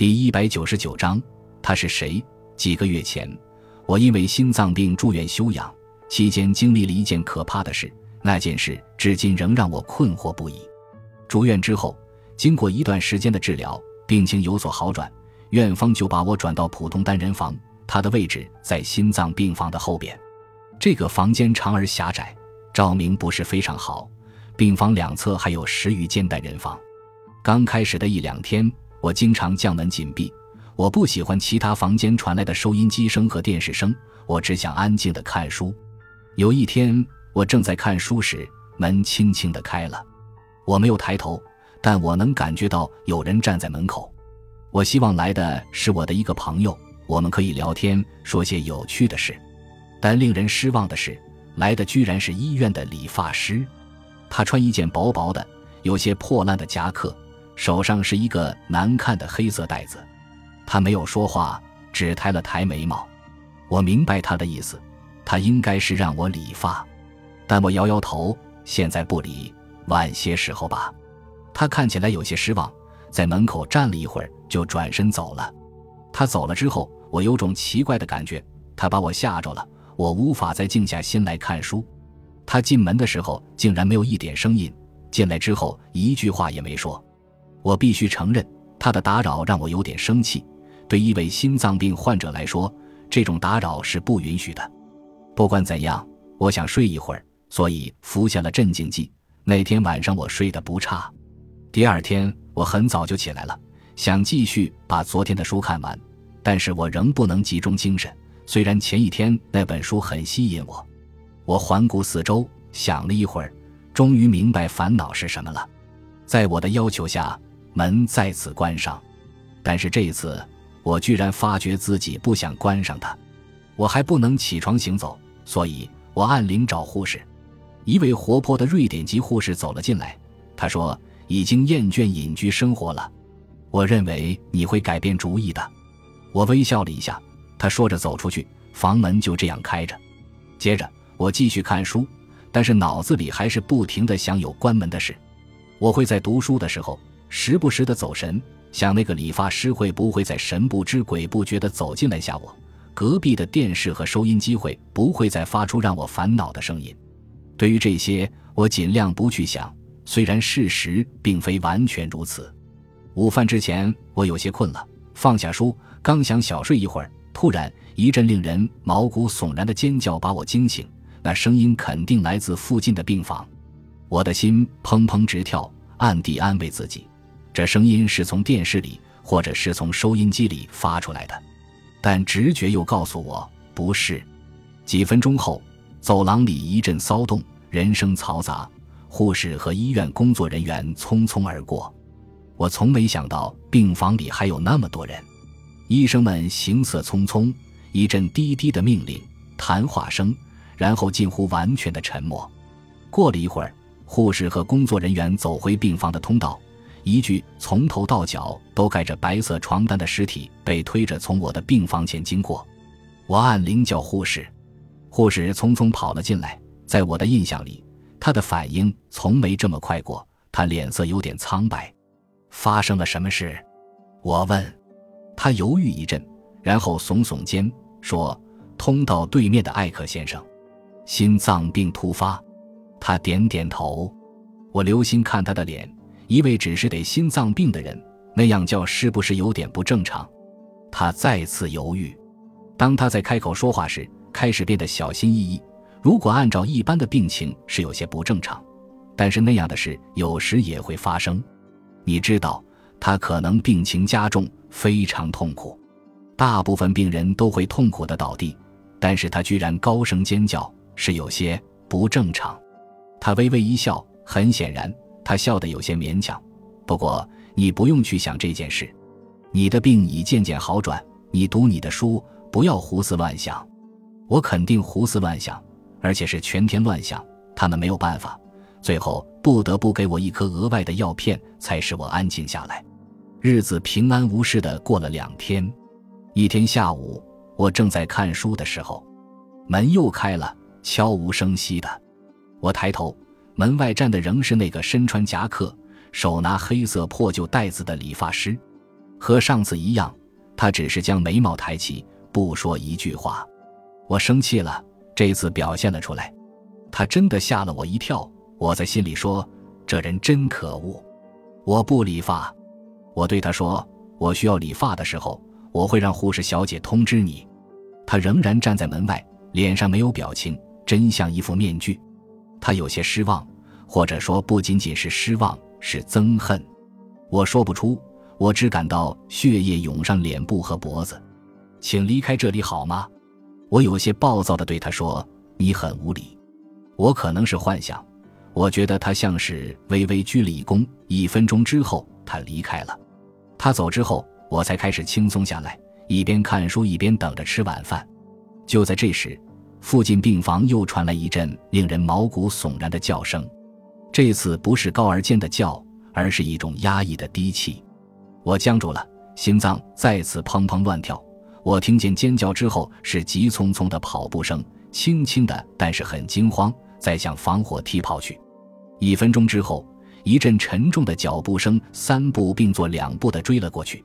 第一百九十九章，他是谁？几个月前，我因为心脏病住院休养，期间经历了一件可怕的事，那件事至今仍让我困惑不已。住院之后，经过一段时间的治疗，病情有所好转，院方就把我转到普通单人房，他的位置在心脏病房的后边。这个房间长而狭窄，照明不是非常好。病房两侧还有十余间单人房。刚开始的一两天，我经常将门紧闭。我不喜欢其他房间传来的收音机声和电视声，我只想安静的看书。有一天，我正在看书时，门轻轻的开了。我没有抬头，但我能感觉到有人站在门口。我希望来的是我的一个朋友，我们可以聊天，说些有趣的事。但令人失望的是，来的居然是医院的理发师。他穿一件薄薄的、有些破烂的夹克，手上是一个难看的黑色袋子。他没有说话，只抬了抬眉毛。我明白他的意思，他应该是让我理发，但我摇摇头，现在不理，晚些时候吧。他看起来有些失望，在门口站了一会儿，就转身走了。他走了之后，我有种奇怪的感觉，他把我吓着了。我无法再静下心来看书。他进门的时候竟然没有一点声音，进来之后一句话也没说。我必须承认，他的打扰让我有点生气。对一位心脏病患者来说，这种打扰是不允许的。不管怎样，我想睡一会儿，所以服下了镇静剂。那天晚上我睡得不差。第二天我很早就起来了，想继续把昨天的书看完，但是我仍不能集中精神。虽然前一天那本书很吸引我，我环顾四周，想了一会儿，终于明白烦恼是什么了。在我的要求下，门再次关上，但是这一次我居然发觉自己不想关上它。我还不能起床行走，所以我按铃找护士。一位活泼的瑞典籍护士走了进来，她说：“已经厌倦隐居生活了，我认为你会改变主意的。”我微笑了一下。他说着走出去，房门就这样开着。接着我继续看书，但是脑子里还是不停的想有关门的事。我会在读书的时候时不时的走神，想那个理发师会不会在神不知鬼不觉的走进来吓我？隔壁的电视和收音机会不会再发出让我烦恼的声音？对于这些，我尽量不去想。虽然事实并非完全如此。午饭之前，我有些困了，放下书，刚想小睡一会儿。突然，一阵令人毛骨悚然的尖叫把我惊醒。那声音肯定来自附近的病房。我的心砰砰直跳，暗地安慰自己：这声音是从电视里，或者是从收音机里发出来的。但直觉又告诉我不是。几分钟后，走廊里一阵骚动，人声嘈杂，护士和医院工作人员匆匆而过。我从没想到病房里还有那么多人。医生们行色匆匆，一阵低低的命令、谈话声，然后近乎完全的沉默。过了一会儿，护士和工作人员走回病房的通道，一具从头到脚都盖着白色床单的尸体被推着从我的病房前经过。我按铃叫护士，护士匆匆跑了进来。在我的印象里，他的反应从没这么快过。他脸色有点苍白。发生了什么事？我问。他犹豫一阵，然后耸耸肩说：“通道对面的艾克先生，心脏病突发。”他点点头。我留心看他的脸，一位只是得心脏病的人那样叫，是不是有点不正常？他再次犹豫。当他在开口说话时，开始变得小心翼翼。如果按照一般的病情是有些不正常，但是那样的事有时也会发生。你知道，他可能病情加重。非常痛苦，大部分病人都会痛苦的倒地，但是他居然高声尖叫，是有些不正常。他微微一笑，很显然他笑得有些勉强。不过你不用去想这件事，你的病已渐渐好转。你读你的书，不要胡思乱想。我肯定胡思乱想，而且是全天乱想。他们没有办法，最后不得不给我一颗额外的药片，才使我安静下来。日子平安无事的过了两天，一天下午，我正在看书的时候，门又开了，悄无声息的。我抬头，门外站的仍是那个身穿夹克、手拿黑色破旧袋子的理发师。和上次一样，他只是将眉毛抬起，不说一句话。我生气了，这次表现了出来。他真的吓了我一跳。我在心里说：“这人真可恶。”我不理发。我对他说：“我需要理发的时候，我会让护士小姐通知你。”他仍然站在门外，脸上没有表情，真像一副面具。他有些失望，或者说不仅仅是失望，是憎恨。我说不出，我只感到血液涌上脸部和脖子。请离开这里好吗？我有些暴躁地对他说：“你很无礼。”我可能是幻想，我觉得他像是微微鞠了一躬。一分钟之后，他离开了。他走之后，我才开始轻松下来，一边看书一边等着吃晚饭。就在这时，附近病房又传来一阵令人毛骨悚然的叫声。这次不是高而尖的叫，而是一种压抑的低气。我僵住了，心脏再次砰砰乱跳。我听见尖叫之后是急匆匆的跑步声，轻轻的，但是很惊慌。再向防火梯跑去。一分钟之后，一阵沉重的脚步声三步并作两步的追了过去。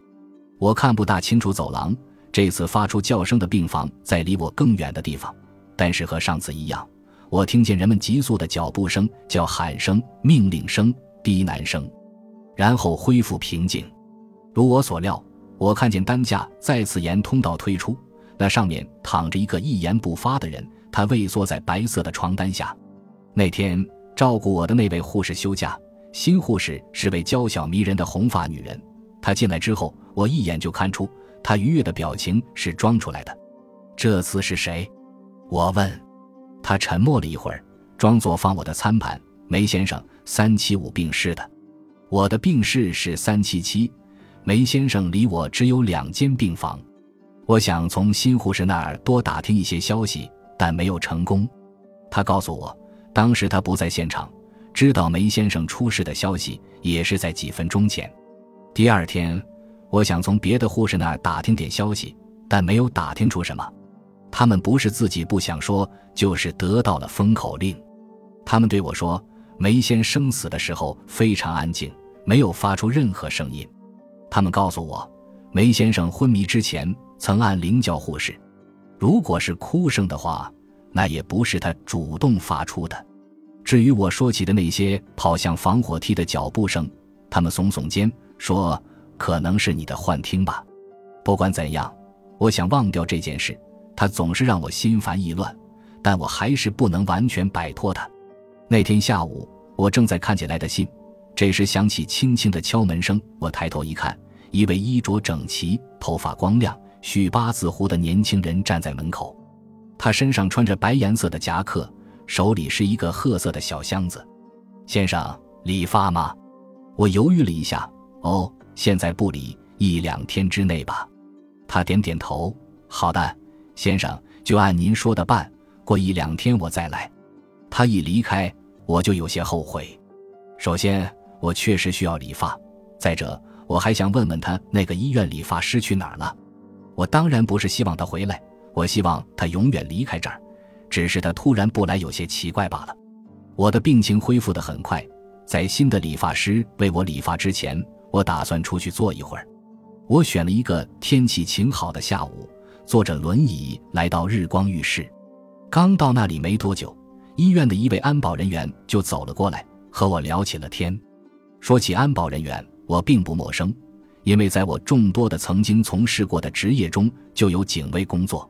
我看不大清楚走廊，这次发出叫声的病房在离我更远的地方，但是和上次一样，我听见人们急速的脚步声、叫喊声、命令声、低喃声，然后恢复平静。如我所料，我看见担架再次沿通道推出，那上面躺着一个一言不发的人，他畏缩在白色的床单下。那天照顾我的那位护士休假，新护士是位娇小迷人的红发女人。她进来之后，我一眼就看出她愉悦的表情是装出来的。这次是谁？我问。他沉默了一会儿，装作放我的餐盘。梅先生，三七五病室的。我的病室是三七七，梅先生离我只有两间病房。我想从新护士那儿多打听一些消息，但没有成功。他告诉我。当时他不在现场，知道梅先生出事的消息也是在几分钟前。第二天，我想从别的护士那儿打听点消息，但没有打听出什么。他们不是自己不想说，就是得到了封口令。他们对我说，梅先生死的时候非常安静，没有发出任何声音。他们告诉我，梅先生昏迷之前曾按铃叫护士，如果是哭声的话。那也不是他主动发出的。至于我说起的那些跑向防火梯的脚步声，他们耸耸肩说：“可能是你的幻听吧。”不管怎样，我想忘掉这件事。他总是让我心烦意乱，但我还是不能完全摆脱他。那天下午，我正在看起来的信，这时响起轻轻的敲门声。我抬头一看，一位衣着整齐、头发光亮、蓄八字胡的年轻人站在门口。他身上穿着白颜色的夹克，手里是一个褐色的小箱子。先生，理发吗？我犹豫了一下。哦，现在不理，一两天之内吧。他点点头。好的，先生，就按您说的办。过一两天我再来。他一离开，我就有些后悔。首先，我确实需要理发；再者，我还想问问他那个医院理发师去哪儿了。我当然不是希望他回来。我希望他永远离开这儿，只是他突然不来有些奇怪罢了。我的病情恢复得很快，在新的理发师为我理发之前，我打算出去坐一会儿。我选了一个天气晴好的下午，坐着轮椅来到日光浴室。刚到那里没多久，医院的一位安保人员就走了过来，和我聊起了天。说起安保人员，我并不陌生，因为在我众多的曾经从事过的职业中，就有警卫工作。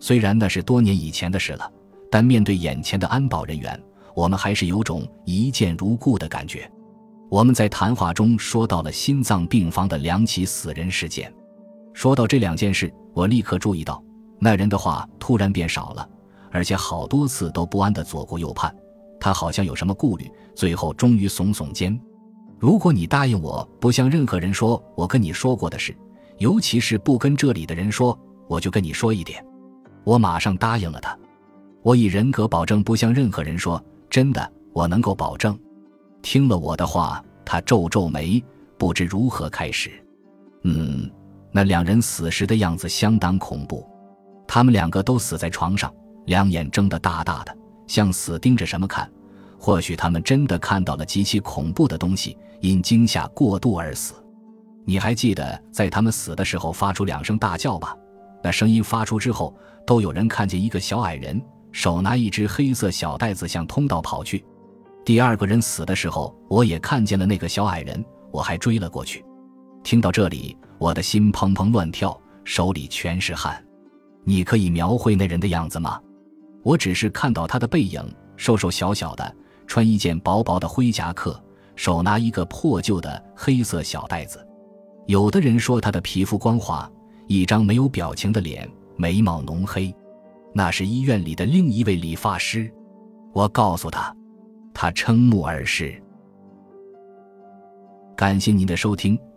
虽然那是多年以前的事了，但面对眼前的安保人员，我们还是有种一见如故的感觉。我们在谈话中说到了心脏病房的两起死人事件。说到这两件事，我立刻注意到那人的话突然变少了，而且好多次都不安地左顾右盼。他好像有什么顾虑，最后终于耸耸肩：“如果你答应我不向任何人说我跟你说过的事，尤其是不跟这里的人说，我就跟你说一点。”我马上答应了他，我以人格保证不向任何人说。真的，我能够保证。听了我的话，他皱皱眉，不知如何开始。嗯，那两人死时的样子相当恐怖，他们两个都死在床上，两眼睁得大大的，像死盯着什么看。或许他们真的看到了极其恐怖的东西，因惊吓过度而死。你还记得在他们死的时候发出两声大叫吧？那声音发出之后，都有人看见一个小矮人手拿一只黑色小袋子向通道跑去。第二个人死的时候，我也看见了那个小矮人，我还追了过去。听到这里，我的心砰砰乱跳，手里全是汗。你可以描绘那人的样子吗？我只是看到他的背影，瘦瘦小小的，穿一件薄薄的灰夹克，手拿一个破旧的黑色小袋子。有的人说他的皮肤光滑。一张没有表情的脸，眉毛浓黑，那是医院里的另一位理发师。我告诉他，他瞠目而视。感谢您的收听，